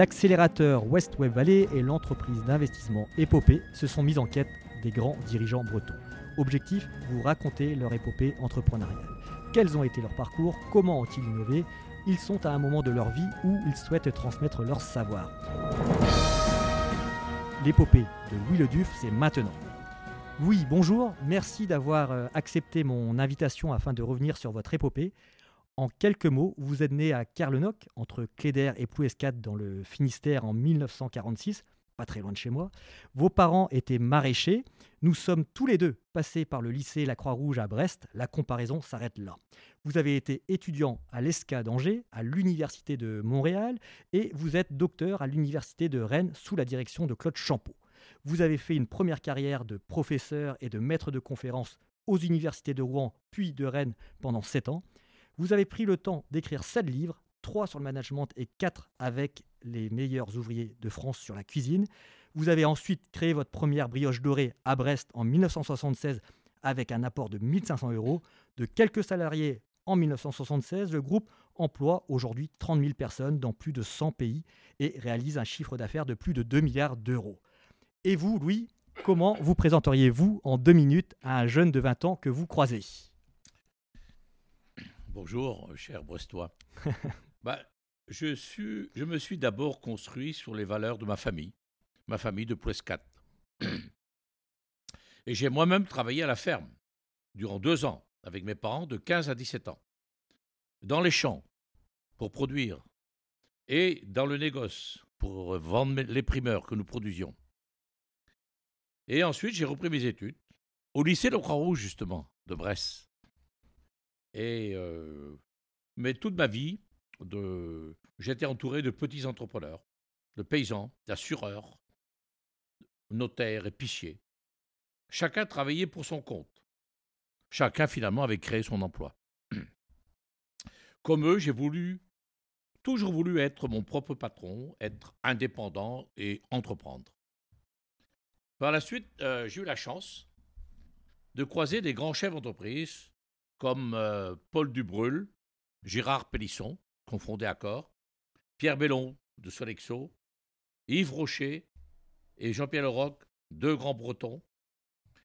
L'accélérateur West Web Valley et l'entreprise d'investissement Épopée se sont mis en quête des grands dirigeants bretons. Objectif, vous raconter leur épopée entrepreneuriale. Quels ont été leurs parcours? Comment ont-ils innové? Ils sont à un moment de leur vie où ils souhaitent transmettre leur savoir. L'épopée de Louis Le Duf, c'est maintenant. Oui, bonjour, merci d'avoir euh, accepté mon invitation afin de revenir sur votre épopée. En quelques mots, vous êtes né à Kerlenoc, entre Cléder et Plouescat dans le Finistère en 1946, pas très loin de chez moi. Vos parents étaient maraîchers. Nous sommes tous les deux passés par le lycée La Croix-Rouge à Brest. La comparaison s'arrête là. Vous avez été étudiant à l'ESCA d'Angers, à l'Université de Montréal, et vous êtes docteur à l'Université de Rennes sous la direction de Claude Champeau. Vous avez fait une première carrière de professeur et de maître de conférences aux universités de Rouen puis de Rennes pendant sept ans. Vous avez pris le temps d'écrire sept livres, trois sur le management et quatre avec les meilleurs ouvriers de France sur la cuisine. Vous avez ensuite créé votre première brioche dorée à Brest en 1976 avec un apport de 1500 euros. De quelques salariés en 1976, le groupe emploie aujourd'hui 30 000 personnes dans plus de 100 pays et réalise un chiffre d'affaires de plus de 2 milliards d'euros. Et vous, Louis, comment vous présenteriez-vous en deux minutes à un jeune de 20 ans que vous croisez? Bonjour, cher Brestois. bah, je, suis, je me suis d'abord construit sur les valeurs de ma famille, ma famille de Prescat. Et j'ai moi-même travaillé à la ferme durant deux ans avec mes parents de 15 à 17 ans, dans les champs pour produire et dans le négoce pour vendre les primeurs que nous produisions. Et ensuite, j'ai repris mes études au lycée de Croix-Rouge, justement, de Brest. Et, mais toute ma vie, j'étais entouré de petits entrepreneurs, de paysans, d'assureurs, notaires, épiciers. Chacun travaillait pour son compte. Chacun, finalement, avait créé son emploi. Comme eux, j'ai voulu, toujours voulu être mon propre patron, être indépendant et entreprendre. Par la suite, j'ai eu la chance de croiser des grands chefs d'entreprise comme euh, Paul Dubrul, Gérard Pélisson, confondé à corps, Pierre Bellon de Solexo, Yves Rocher et Jean-Pierre Leroc, deux grands bretons,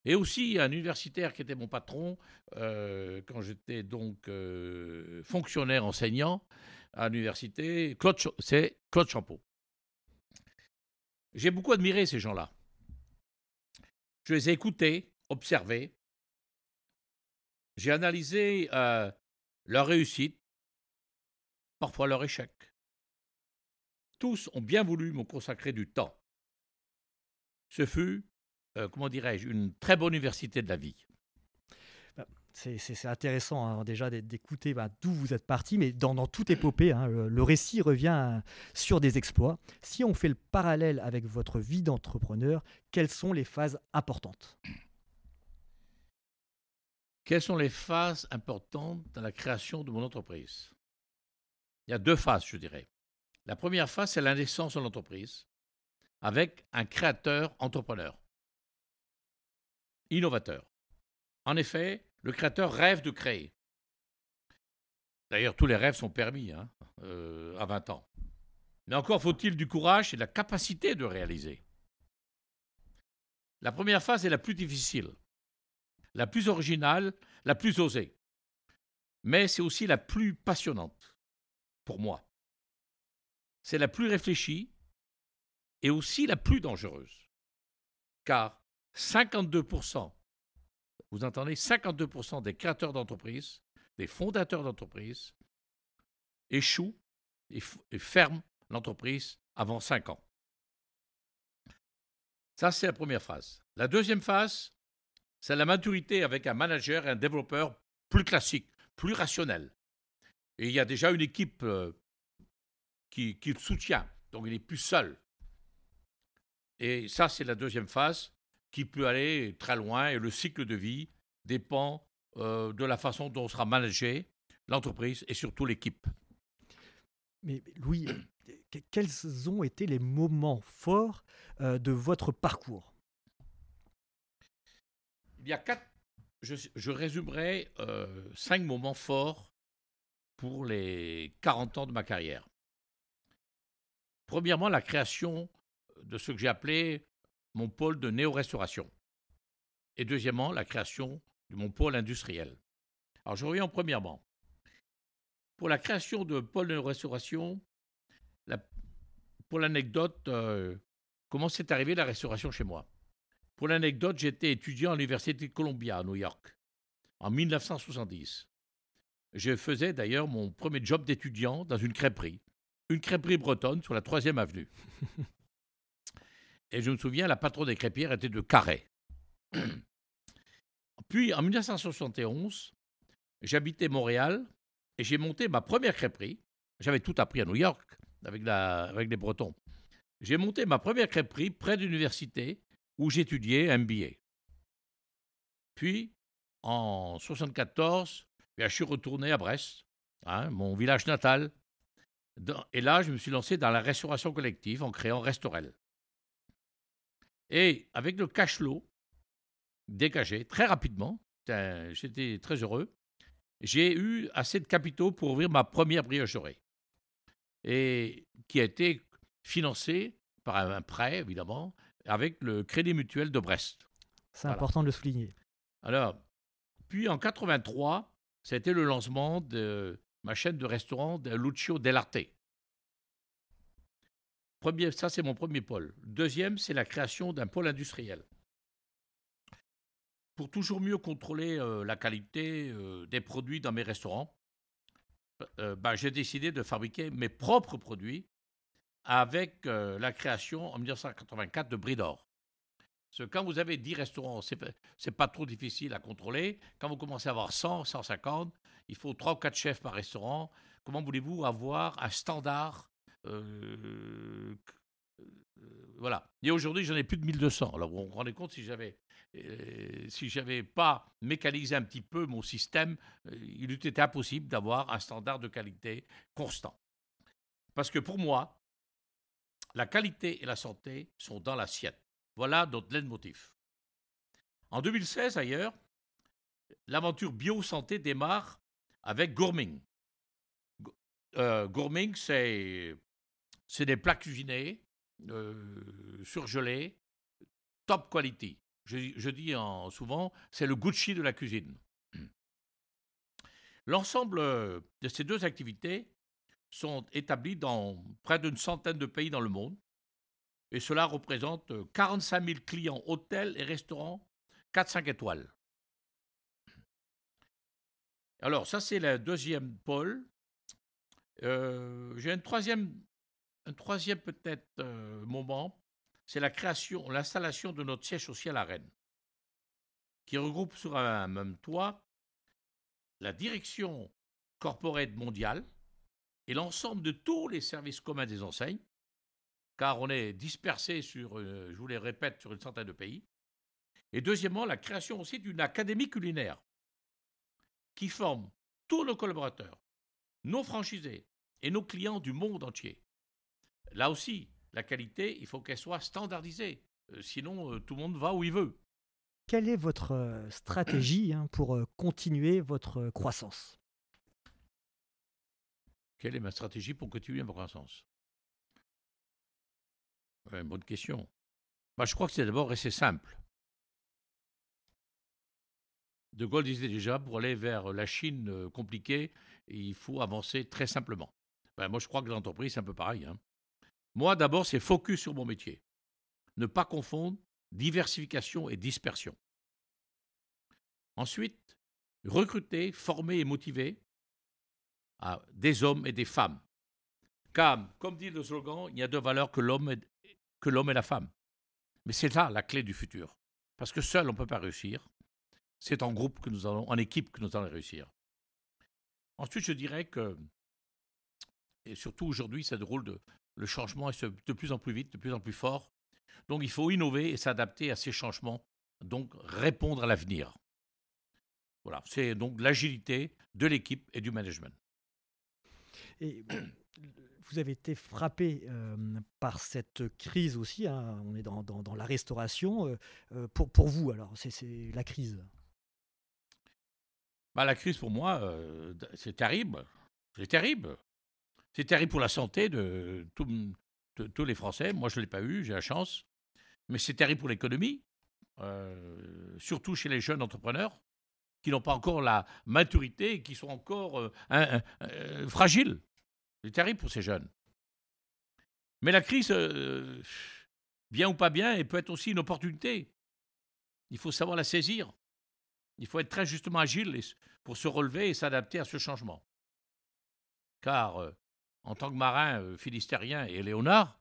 et aussi un universitaire qui était mon patron euh, quand j'étais donc fonctionnaire enseignant à l'université, c'est Claude Champeau. J'ai beaucoup admiré ces gens-là. Je les ai écoutés, observés. J'ai analysé euh, leur réussite, parfois leur échec. Tous ont bien voulu me consacrer du temps. Ce fut, euh, comment dirais-je, une très bonne université de la vie c'est intéressant hein, déjà d'écouter bah, d'où vous êtes parti, mais dans, toute épopée, hein, le, récit revient sur des exploits. Si on fait le parallèle avec votre vie d'entrepreneur, quelles sont les phases importantes? Quelles sont les phases importantes dans la création de mon entreprise? Il y a deux phases, je dirais. La première phase, c'est la naissance de l'entreprise avec un créateur entrepreneur, innovateur. En effet, le créateur rêve de créer. D'ailleurs, tous les rêves sont permis hein, euh, à 20 ans. Mais encore faut-il du courage et de la capacité de réaliser. La première phase est la plus difficile, la plus originale, la plus osée. Mais c'est aussi la plus passionnante, pour moi. C'est la plus réfléchie et aussi la plus dangereuse. Car 52% vous entendez 52% des créateurs d'entreprises, des fondateurs d'entreprises, échouent et, ferment l'entreprise avant 5 ans. Ça, c'est la première phase. La deuxième phase, c'est la maturité avec un manager et un développeur plus classique, plus rationnel. Et il y a déjà une équipe euh, qui, le soutient, donc il n'est plus seul. Et ça, c'est la deuxième phase qui peut aller très loin et le cycle de vie dépend euh, de la façon dont sera managée l'entreprise et surtout l'équipe. Mais Louis, quels ont été les moments forts euh, de votre parcours? Il y a quatre, je, résumerai euh, cinq moments forts pour les 40 ans de ma carrière. Premièrement, la création de ce que j'ai appelé mon pôle de néo-restauration. Et deuxièmement, la création de mon pôle industriel. Alors, je reviens premièrement. Pour la création de pôle de restauration, pour l'anecdote, euh, comment s'est arrivé la restauration chez moi? Pour l'anecdote, j'étais étudiant à l'Université de Columbia à New York en 1970. Je faisais d'ailleurs mon premier job d'étudiant dans une crêperie, une crêperie bretonne sur la 3e avenue. Et je me souviens, la patronne des crêpières était de Carré. Puis, en 1971, j'habitais Montréal et j'ai monté ma première crêperie. J'avais tout appris à New York avec, avec les Bretons. J'ai monté ma première crêperie près de l'université où j'étudiais MBA. Puis, en 1974, je suis retourné à Brest, hein, mon village natal. Et là, je me suis lancé dans la restauration collective en créant Restorel. Et avec le cash flow dégagé très rapidement, j'étais très heureux, j'ai eu assez de capitaux pour ouvrir ma première briocherie. Et qui a été financée par un prêt, évidemment, avec le Crédit Mutuel de Brest. C'est important de le souligner. Alors, puis en 83, c'était le lancement de ma chaîne de restaurant de Lucio Dell'Arte. Premier, ça, c'est mon premier pôle. Deuxième, c'est la création d'un pôle industriel. Pour toujours mieux contrôler euh, la qualité euh, des produits dans mes restaurants, euh, bah, j'ai décidé de fabriquer mes propres produits avec la création en 1984 de Bridor. Parce que quand vous avez 10 restaurants, ce n'est pas trop difficile à contrôler. Quand vous commencez à avoir 100, 150, il faut 3 ou 4 chefs par restaurant. Comment voulez-vous avoir un standard euh, voilà. Et aujourd'hui, j'en ai plus de 1200. Alors, vous vous rendez compte, si j'avais euh, si pas mécanisé un petit peu mon système, euh, il eût été impossible d'avoir un standard de qualité constant. Parce que pour moi, la qualité et la santé sont dans l'assiette. Voilà notre leitmotiv. En 2016, ailleurs, l'aventure bio-santé démarre avec Gourming. gourming, c'est des plats cuisinés, euh, surgelés, top quality. Je, dis en, souvent, c'est le Gucci de la cuisine. L'ensemble de ces deux activités sont établies dans près d'une centaine de pays dans le monde. Et cela représente 45 000 clients hôtels et restaurants 4-5 étoiles. Alors, ça, c'est le deuxième pôle. Euh, j'ai une troisième un troisième peut-être euh, moment, c'est la création, l'installation de notre siège social à Rennes, qui regroupe sur un même toit la direction corporate mondiale et l'ensemble de tous les services communs des enseignes, car on est dispersé sur, euh, je vous les répète, sur une centaine de pays. Et deuxièmement, la création aussi d'une académie culinaire qui forme tous nos collaborateurs, nos franchisés et nos clients du monde entier Là aussi, la qualité, il faut qu'elle soit standardisée. Euh, sinon, euh, tout le monde va où il veut. Quelle est votre stratégie hein, pour continuer votre croissance? Quelle est ma stratégie pour continuer ma croissance Bonne question. Bah, je crois que c'est d'abord assez simple. De Gaulle disait déjà, pour aller vers la Chine compliquée, il faut avancer très simplement. Ben, moi, je crois que l'entreprise, c'est un peu pareil. Hein. Moi, d'abord, c'est focus sur mon métier. Ne pas confondre diversification et dispersion. Ensuite, recruter, former et motiver des hommes et des femmes. Car, comme dit le slogan, il n'y a deux valeurs que l'homme et, la femme. Mais c'est là la clé du futur. Parce que seul, on ne peut pas réussir. C'est en groupe que nous allons, en équipe que nous allons réussir. Ensuite, je dirais que, et surtout aujourd'hui, c'est drôle de, le changement est de plus en plus vite, de plus en plus fort. Donc il faut innover et s'adapter à ces changements, donc répondre à l'avenir. Voilà, c'est donc l'agilité de l'équipe et du management. Et vous avez été frappé euh, par cette crise aussi, hein. on est dans, la restauration. Euh, euh, pour, vous, alors, c'est la crise bah, La crise, pour moi, c'est terrible. C'est terrible. C'est terrible pour la santé de tout, tous les Français. Moi, je ne l'ai pas eu, j'ai la chance. Mais c'est terrible pour l'économie, surtout chez les jeunes entrepreneurs qui n'ont pas encore la maturité et qui sont encore euh, euh, fragiles. C'est terrible pour ces jeunes. Mais la crise, bien ou pas bien, peut être aussi une opportunité. Il faut savoir la saisir. Il faut être très justement agile pour se relever et s'adapter à ce changement. Car en tant que marin philistérien et Léonard,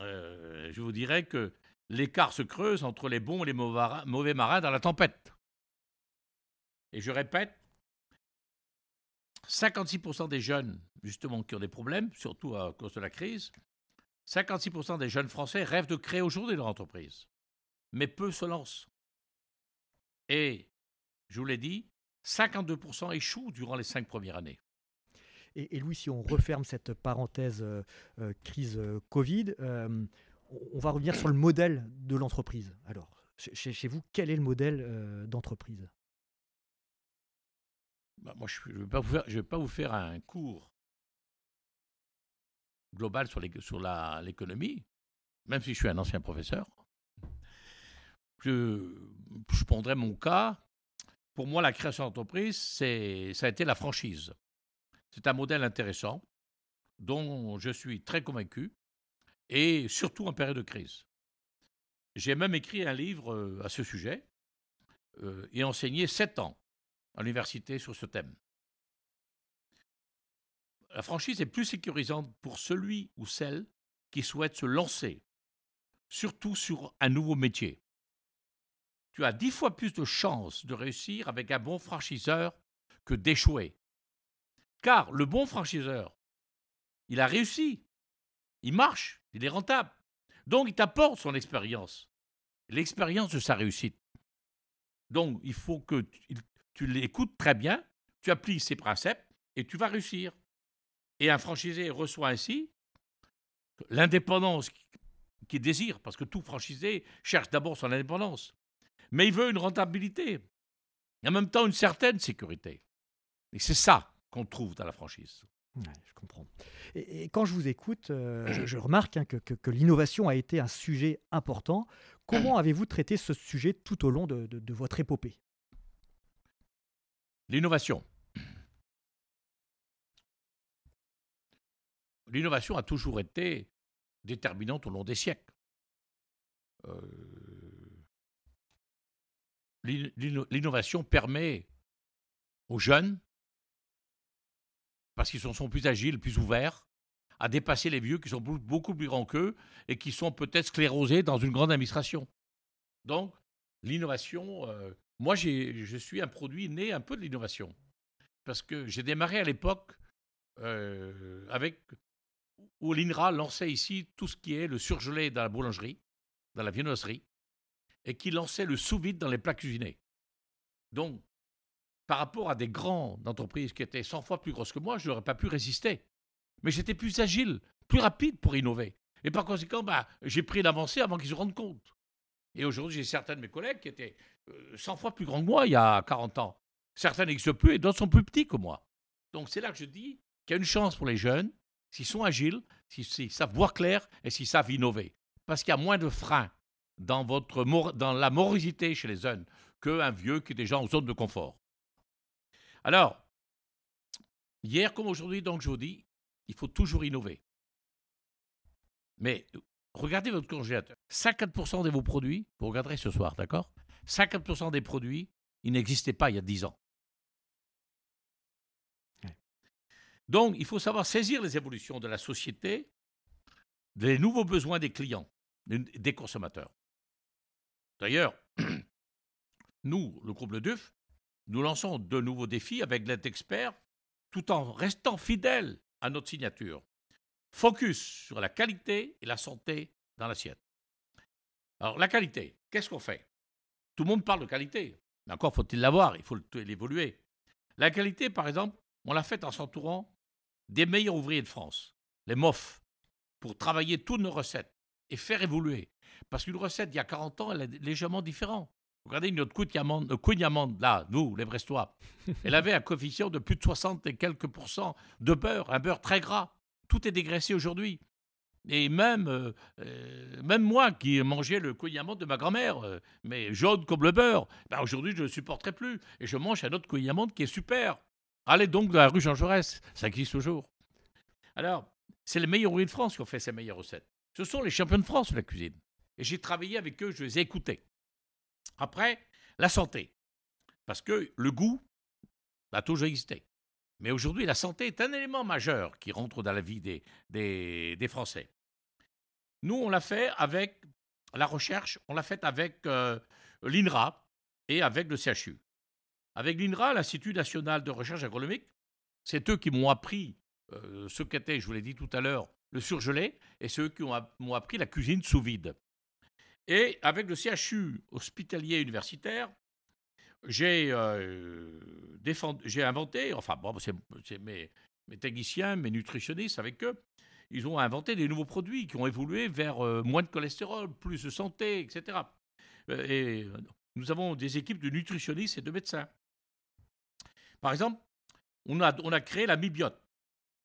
je vous dirais que l'écart se creuse entre les bons et les mauvais marins dans la tempête. Et je répète, 56% des jeunes, justement, qui ont des problèmes, surtout à cause de la crise, 56% des jeunes Français rêvent de créer aujourd'hui leur entreprise. Mais peu se lancent. Et, je vous l'ai dit, 52% échouent durant les cinq premières années. Et, Louis, si on referme cette parenthèse euh, euh, crise euh, Covid, on va revenir sur le modèle de l'entreprise. Alors, chez, vous, quel est le modèle d'entreprise? Bah, Moi, je ne vais, pas vous faire un cours global sur l'économie, même si je suis un ancien professeur. Je, prendrai mon cas. Pour moi, la création d'entreprise, ça a été la franchise. C'est un modèle intéressant dont je suis très convaincu et surtout en période de crise. J'ai même écrit un livre euh, à ce sujet euh, et enseigné sept ans à l'université sur ce thème. La franchise est plus sécurisante pour celui ou celle qui souhaite se lancer, surtout sur un nouveau métier. Tu as dix fois plus de chances de réussir avec un bon franchiseur que d'échouer. Car le bon franchiseur, il a réussi, il marche, il est rentable. Donc, il t'apporte son expérience, l'expérience de sa réussite. Donc, il faut que tu, l'écoutes très bien, tu appliques ses principes et tu vas réussir. Et un franchisé reçoit ainsi l'indépendance qu'il désire, parce que tout franchisé cherche d'abord son indépendance. Mais il veut une rentabilité et en même temps une certaine sécurité. Et c'est ça qu'on trouve dans la franchise je comprends. Et, quand je vous écoute, euh, je, remarque hein, que, l'innovation a été un sujet important. Comment avez-vous traité ce sujet tout au long de, votre épopée? L'innovation. L'innovation a toujours été déterminante au long des siècles. Euh, l'innovation permet aux jeunes parce qu'ils sont, plus agiles, plus ouverts, à dépasser les vieux qui sont beaucoup plus grands qu'eux et qui sont peut-être sclérosés dans une grande administration. Donc, l'innovation, euh, moi, je suis un produit né un peu de l'innovation. Parce que j'ai démarré à l'époque euh, avec où l'INRA lançait ici tout ce qui est le surgelé dans la boulangerie, dans la viennoiserie, et qui lançait le sous-vide dans les plats cuisinés. Donc, par rapport à des grandes entreprises qui étaient 100 fois plus grosses que moi, je n'aurais pas pu résister. Mais j'étais plus agile, plus rapide pour innover. Et par conséquent, bah, j'ai pris l'avancée avant qu'ils se rendent compte. Et aujourd'hui, j'ai certains de mes collègues qui étaient 100 euh, fois plus grands que moi il y a 40 ans. Certains n'existent plus et d'autres sont plus petits que moi. Donc c'est là que je dis qu'il y a une chance pour les jeunes, s'ils sont agiles, s'ils savent voir clair et s'ils savent innover. Parce qu'il y a moins de freins dans, votre, dans la morosité chez les jeunes qu'un vieux qui est déjà en zone de confort. Alors, hier comme aujourd'hui, donc je vous dis, il faut toujours innover. Mais regardez votre congélateur. 50% de vos produits, vous regarderez ce soir, d'accord? 50% des produits, ils n'existaient pas il y a 10 ans. Donc, il faut savoir saisir les évolutions de la société, des nouveaux besoins des clients, des consommateurs. D'ailleurs, nous, le groupe Le Duf, nous lançons de nouveaux défis avec l'aide d'experts tout en restant fidèles à notre signature. Focus sur la qualité et la santé dans l'assiette. Alors, la qualité, qu'est-ce qu'on fait? Tout le monde parle de qualité. Mais encore faut-il l'avoir, il faut l'évoluer. La qualité, par exemple, on l'a faite en s'entourant des meilleurs ouvriers de France, les MOF, pour travailler toutes nos recettes et faire évoluer. Parce qu'une recette d'il y a 40 ans, elle est légèrement différente. Regardez notre Queen Amande, là, nous, les Brestois. Elle avait un coefficient de plus de 60 et quelques pourcents de beurre, un beurre très gras. Tout est dégraissé aujourd'hui. Et même, euh, euh, moi qui mangeais le couillamant de ma grand-mère, euh, mais jaune comme le beurre, ben aujourd'hui je ne le supporterai plus. Et je mange un autre couillamant qui est super. Allez donc dans la rue Jean Jaurès, ça existe toujours. Alors, c'est les meilleurs ouvriers de France qui ont fait ces meilleures recettes. Ce sont les champions de France de la cuisine. Et j'ai travaillé avec eux, je les ai écoutés. Après, la santé. Parce que le goût a toujours existé. Mais aujourd'hui, la santé est un élément majeur qui rentre dans la vie des, Français. Nous, on l'a fait avec la recherche, on l'a fait avec euh, l'INRA et avec le CHU. Avec l'INRA, l'Institut national de recherche agronomique, c'est eux qui m'ont appris euh, ce qu'était, je vous l'ai dit tout à l'heure, le surgelé, et ceux qui m'ont appris la cuisine sous vide. Et avec le CHU hospitalier universitaire, j'ai euh, inventé, enfin bon, c'est mes, techniciens, mes nutritionnistes avec eux, ils ont inventé des nouveaux produits qui ont évolué vers euh, moins de cholestérol, plus de santé, etc. et nous avons des équipes de nutritionnistes et de médecins. Par exemple, on a, on a créé la mibiote.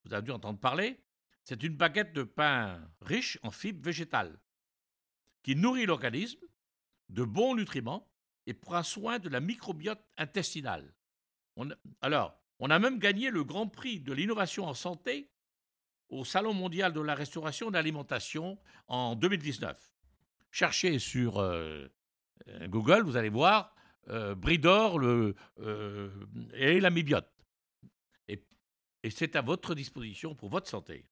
Vous avez dû entendre parler. C'est une baguette de pain riche en fibres végétales qui nourrit l'organisme de bons nutriments et prend soin de la microbiote intestinale. alors, on a même gagné le Grand Prix de l'innovation en santé au Salon mondial de la restauration et de l'alimentation en 2019. Cherchez sur euh, euh, Google, vous allez voir euh, Bridor et l'amibiote. Et, et c'est à votre disposition pour votre santé.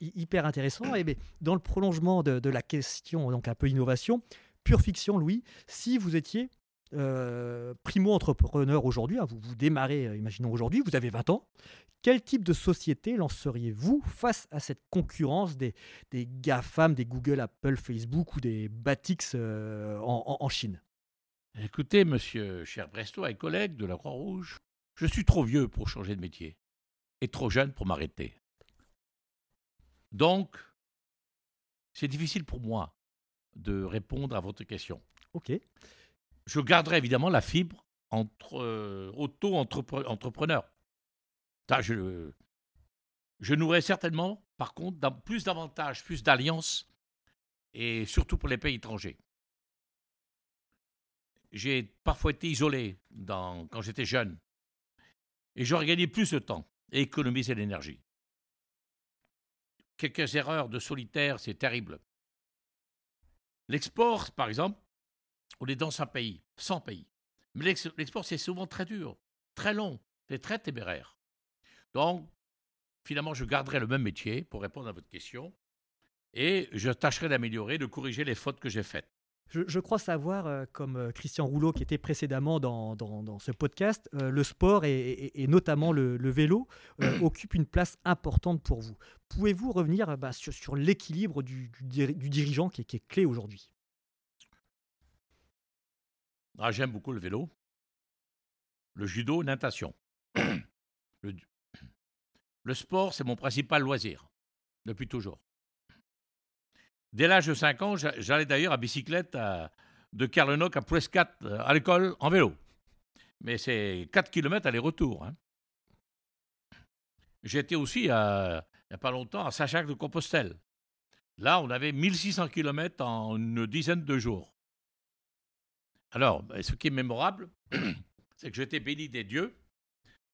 hyper intéressant. Et eh dans le prolongement de, la question, donc un peu innovation, pure fiction, Louis, si vous étiez euh, primo-entrepreneur aujourd'hui, hein, vous, vous démarrez, euh, imaginons aujourd'hui, vous avez 20 ans, quel type de société lanceriez-vous face à cette concurrence des, GAFAM, des Google, Apple, Facebook ou des Batix en, en Chine? Écoutez, monsieur cher Brestois et collègues de la Croix-Rouge, je suis trop vieux pour changer de métier et trop jeune pour m'arrêter. Donc, c'est difficile pour moi de répondre à votre question. Ok. Je garderai évidemment la fibre entre euh, auto-entrepreneur. Je, je certainement, par contre, plus d'avantages, plus d'alliances, et surtout pour les pays étrangers j'ai parfois été isolé quand j'étais jeune. Et j'aurais gagné plus de temps et économisé l'énergie. Quelques erreurs de solitaire, c'est terrible. L'export, par exemple, on est dans un pays, 100 pays. Mais l'export, c'est souvent très dur, très long, c'est très téméraire. Donc, finalement, je garderai le même métier pour répondre à votre question et je tâcherai d'améliorer, de corriger les fautes que j'ai faites. Je, crois savoir, euh, comme euh, Christian Rouleau qui était précédemment dans, dans, ce podcast, euh, le sport et, notamment le, vélo occupe une place importante pour vous. Pouvez-vous revenir bah, sur, sur l'équilibre du, du, dirigeant qui est, qui est clé aujourd'hui? Ah, J'aime beaucoup le vélo, le judo, natation. le, le sport, c'est mon principal loisir, depuis toujours. Dès l'âge de 5 ans, j'allais d'ailleurs à bicyclette de Carlenoc à Prescott euh, à l'école en vélo. Mais c'est 4 km aller-retour. Hein. J'étais aussi, il n'y a pas longtemps, à Saint-Jacques-de-Compostelle. Là, on avait 1600 km en une dizaine de jours. Alors, ben, ce qui est mémorable, c'est que j'étais béni des dieux,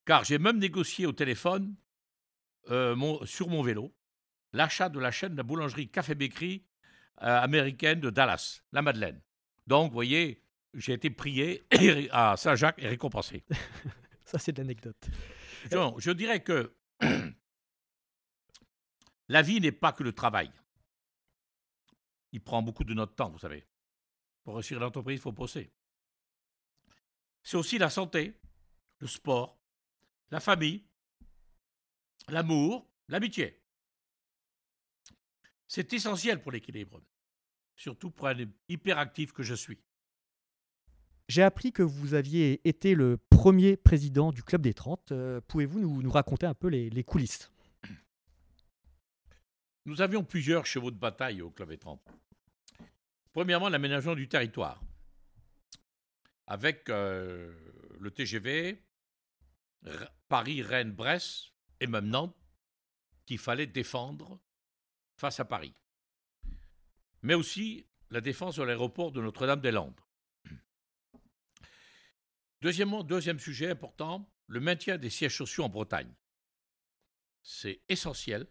car j'ai même négocié au téléphone euh, sur mon vélo l'achat de la chaîne de la boulangerie Café Bécry américaine de Dallas, la Madeleine. Donc, vous voyez, j'ai été prié à Saint-Jacques et récompensé. Ça, c'est de l'anecdote. je dirais que la vie n'est pas que le travail. Il prend beaucoup de notre temps, vous savez. Pour réussir l'entreprise, il faut bosser. C'est aussi la santé, le sport, la famille, l'amour, l'amitié. C'est essentiel pour l'équilibre surtout pour un hyperactif que je suis. J'ai appris que vous aviez été le premier président du Club des 30. Euh, pouvez-vous nous, raconter un peu les, coulisses? Nous avions plusieurs chevaux de bataille au Club des 30. Premièrement, l'aménagement du territoire. Avec euh, le TGV, Paris, Rennes, Brest et même Nantes, qu'il fallait défendre face à Paris, mais aussi la défense de l'aéroport de Notre-Dame-des-Landes. Deuxièmement, deuxième sujet important, le maintien des sièges sociaux en Bretagne. C'est essentiel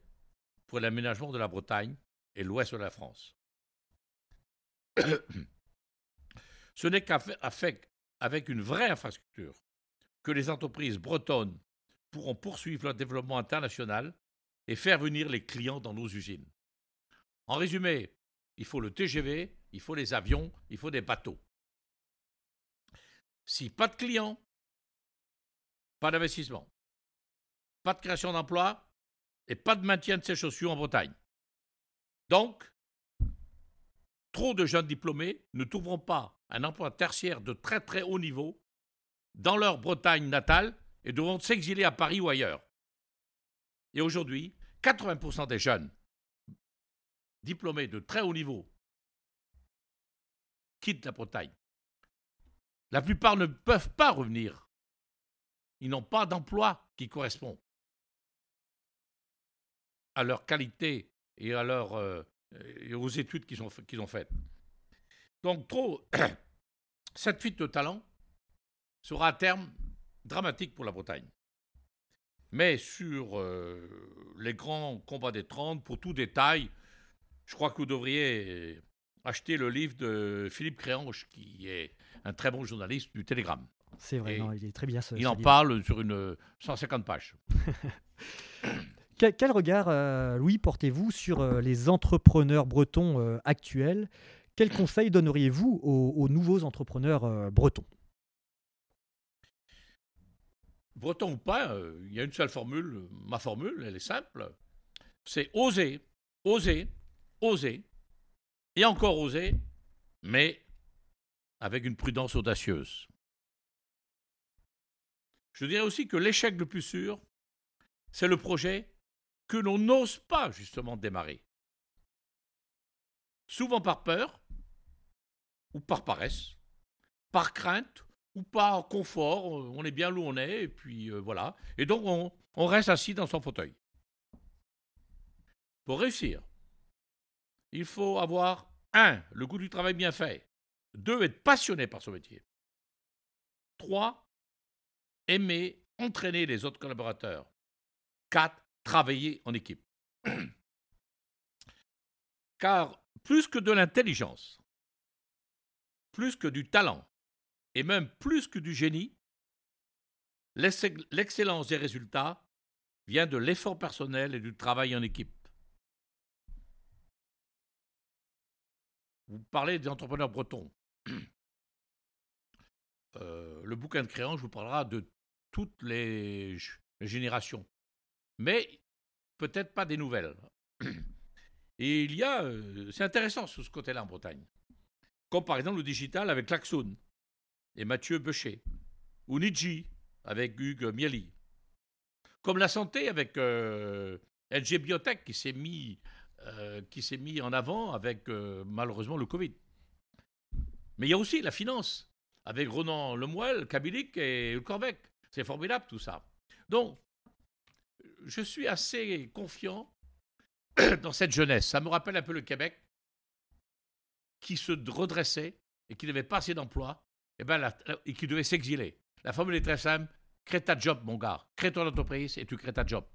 pour l'aménagement de la Bretagne et l'ouest de la France. Ce n'est qu'avec une vraie infrastructure que les entreprises bretonnes pourront poursuivre leur développement international et faire venir les clients dans nos usines. En résumé, il faut le TGV, il faut les avions, il faut des bateaux. Si pas de clients, pas d'investissement, pas de création d'emplois et pas de maintien de ces chaussures en Bretagne. Donc, trop de jeunes diplômés ne trouveront pas un emploi tertiaire de très très haut niveau dans leur Bretagne natale et devront s'exiler à Paris ou ailleurs. Et aujourd'hui, 80% des jeunes diplômés de très haut niveau quittent la Bretagne. La plupart ne peuvent pas revenir. Ils n'ont pas d'emploi qui correspond à leur qualité et, à leur, euh, aux études qu'ils ont, faites. Donc, trop, cette fuite de talent sera à terme dramatique pour la Bretagne. Mais sur euh, les grands combats des 30, pour tout détail, je crois que vous devriez acheter le livre de Philippe Créange, qui est un très bon journaliste du Télégramme. C'est vrai, il est très bien. il en parle sur une 150 pages. quel, regard, euh, Louis, portez-vous sur euh, les entrepreneurs bretons actuels? Quels conseils donneriez-vous aux, nouveaux entrepreneurs bretons? Breton ou pas, euh, il y a une seule formule, ma formule, elle est simple, c'est oser, oser, oser, et encore oser, mais avec une prudence audacieuse. Je dirais aussi que l'échec le plus sûr, c'est le projet que l'on n'ose pas justement démarrer. Souvent par peur, ou par paresse, par crainte, ou pas confort, on est bien où on est, et puis euh, voilà. Et donc on, on reste assis dans son fauteuil. Pour réussir, il faut avoir, un, le goût du travail bien fait, deux, être passionné par son métier, trois, aimer entraîner les autres collaborateurs, quatre, travailler en équipe. Car plus que de l'intelligence, plus que du talent, et même plus que du génie, l'excellence des résultats vient de l'effort personnel et du travail en équipe. Vous parlez des entrepreneurs bretons. Euh, le bouquin de créance vous parlera de toutes les, générations, mais peut-être pas des nouvelles. Et il y a, euh, c'est intéressant sur ce côté-là en Bretagne, comme par exemple le digital avec Klaxoon et Mathieu Becher, ou Niji avec Hugues Mieli, comme la santé avec euh, LG Biotech qui s'est mis, euh, qui s'est mis en avant avec euh, malheureusement le Covid. Mais il y a aussi la finance avec Ronan Lemoel, Kabilik et Corvec. C'est formidable tout ça. Donc, je suis assez confiant dans cette jeunesse. Ça me rappelle un peu le Québec qui se redressait et qui n'avait pas assez d'emplois eh ben, et qui devait s'exiler. La formule est très simple. Crée ta job, mon gars. Crée ton entreprise et tu crées ta job.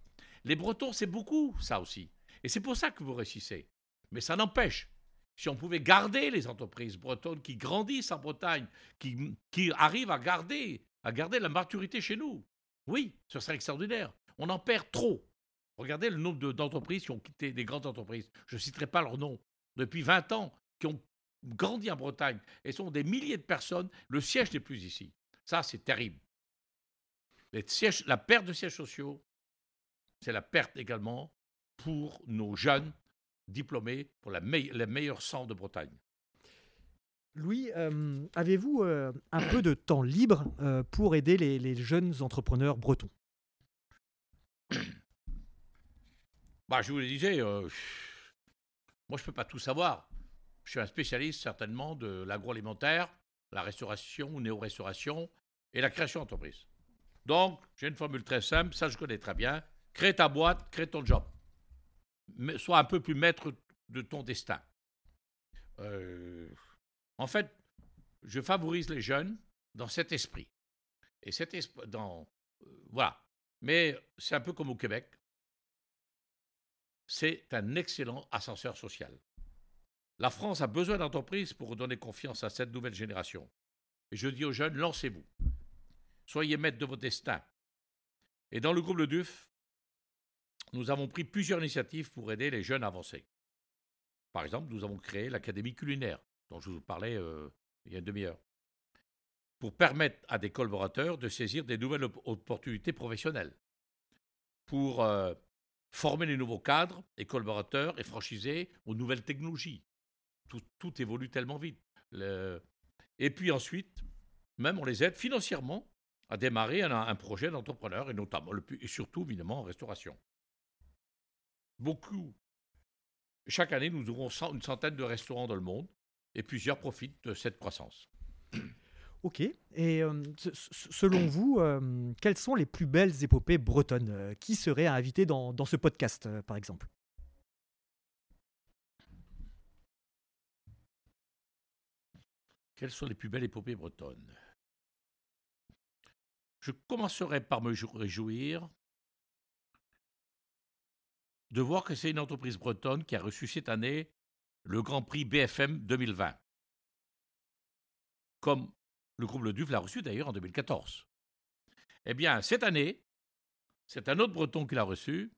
Les Bretons, c'est beaucoup ça aussi. Et c'est pour ça que vous réussissez. Mais ça n'empêche, si on pouvait garder les entreprises bretonnes qui grandissent en Bretagne, qui, qui arrivent à garder, à garder la maturité chez nous, oui, ce serait extraordinaire. On en perd trop. Regardez le nombre d'entreprises qui ont quitté des grandes entreprises. Je ne citerai pas leur nom. Depuis 20 ans, qui ont grandi en Bretagne et sont des milliers de personnes, le siège n'est plus ici. Ça, c'est terrible. La perte de sièges sociaux, c'est la perte également pour nos jeunes diplômés pour la les meilleurs centres de Bretagne. Louis, euh, avez-vous euh, un peu de temps libre euh, pour aider les, les, jeunes entrepreneurs bretons? Bah, Je vous le disais, moi je ne peux pas tout savoir. Je suis un spécialiste certainement de l'agroalimentaire, la restauration ou néo-restauration et la création d'entreprise. Donc, j'ai une formule très simple, ça je connais très bien. Crée ta boîte, crée ton job. Sois un peu plus maître de ton destin. Euh, en fait, je favorise les jeunes dans cet esprit. Et cet esprit, dans, euh, voilà. Mais c'est un peu comme au Québec. C'est un excellent ascenseur social. La France a besoin d'entreprises pour donner confiance à cette nouvelle génération. Et je dis aux jeunes, lancez-vous. Soyez maîtres de votre destin. Et dans le groupe Le Duf, nous avons pris plusieurs initiatives pour aider les jeunes à avancer. Par exemple, nous avons créé l'Académie culinaire, dont je vous parlais euh, il y a une demi-heure, pour permettre à des collaborateurs de saisir des nouvelles opportunités professionnelles, pour euh, former les nouveaux cadres et collaborateurs et franchisés aux nouvelles technologies. Tout, évolue tellement vite. Et puis ensuite, même on les aide financièrement à démarrer un, projet d'entrepreneur, et notamment, et surtout évidemment en restauration. Beaucoup. Chaque année, nous ouvrons une centaine de restaurants dans le monde, et plusieurs profitent de cette croissance. Ok. Et euh, selon vous, euh, quelles sont les plus belles épopées bretonnes? Euh, Qui serait à inviter dans, dans ce podcast, par exemple? Quelles sont les plus belles épopées bretonnes? Je commencerai par me réjouir de voir que c'est une entreprise bretonne qui a reçu cette année le Grand Prix BFM 2020. Comme le groupe Le Duf l'a reçu d'ailleurs en 2014. Eh bien, cette année, c'est un autre breton qui l'a reçu,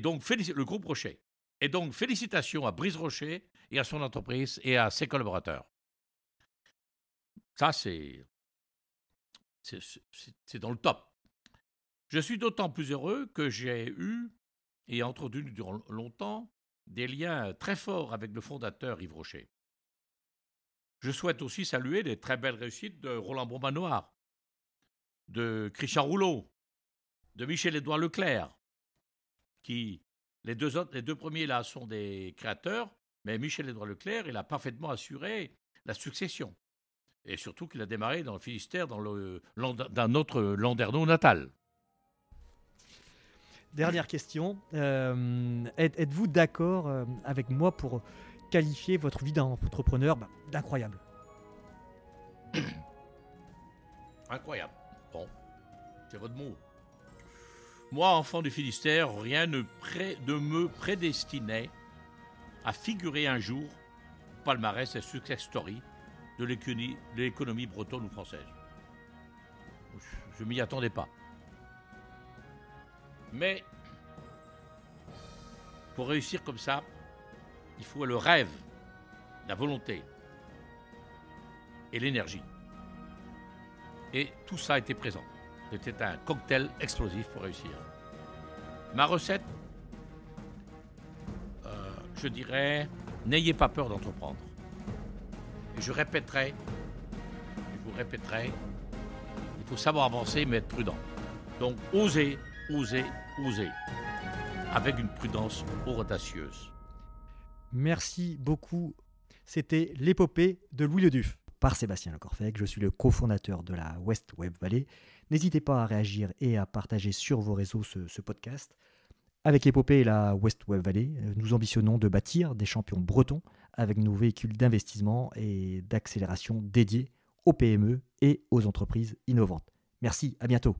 donc le groupe Rocher. Et donc, félicitations à Brice Rocher et à son entreprise et à ses collaborateurs. Ça, c'est, dans le top. Je suis d'autant plus heureux que j'ai eu et entretenu durant longtemps des liens très forts avec le fondateur Yves Rocher. Je souhaite aussi saluer les très belles réussites de Roland Bombanoir, de Christian Rouleau, de Michel-Édouard Leclerc, qui, les deux, autres, les deux premiers là sont des créateurs, mais Michel-Édouard Leclerc, il a parfaitement assuré la succession. Et surtout qu'il a démarré dans le Finistère, dans, le, dans notre Landerneau natal. Dernière question. Euh, êtes-vous d'accord euh, avec moi pour qualifier votre vie d'entrepreneur? Bah, d'incroyable Incroyable. Bon, c'est votre mot. Moi, enfant du Finistère, rien ne, me prédestinait à figurer un jour palmarès et success story de l'économie bretonne ou française. Je m'y attendais pas. Mais pour réussir comme ça, il faut le rêve, la volonté et l'énergie. Et tout ça était présent. C'était un cocktail explosif pour réussir. Ma recette, euh, je dirais, n'ayez pas peur d'entreprendre. Je répéterai, je vous répéterai, il faut savoir avancer mais être prudent. Donc osez, osez, osez, avec une prudence audacieuse. Merci beaucoup. C'était l'épopée de Louis Le Duf par Sébastien Lecorfec. Je suis le cofondateur de la West Web Valley. N'hésitez pas à réagir et à partager sur vos réseaux ce, ce podcast. Avec l'épopée et la West Web Valley, nous ambitionnons de bâtir des champions bretons avec nos véhicules d'investissement et d'accélération dédiés aux PME et aux entreprises innovantes. Merci, à bientôt.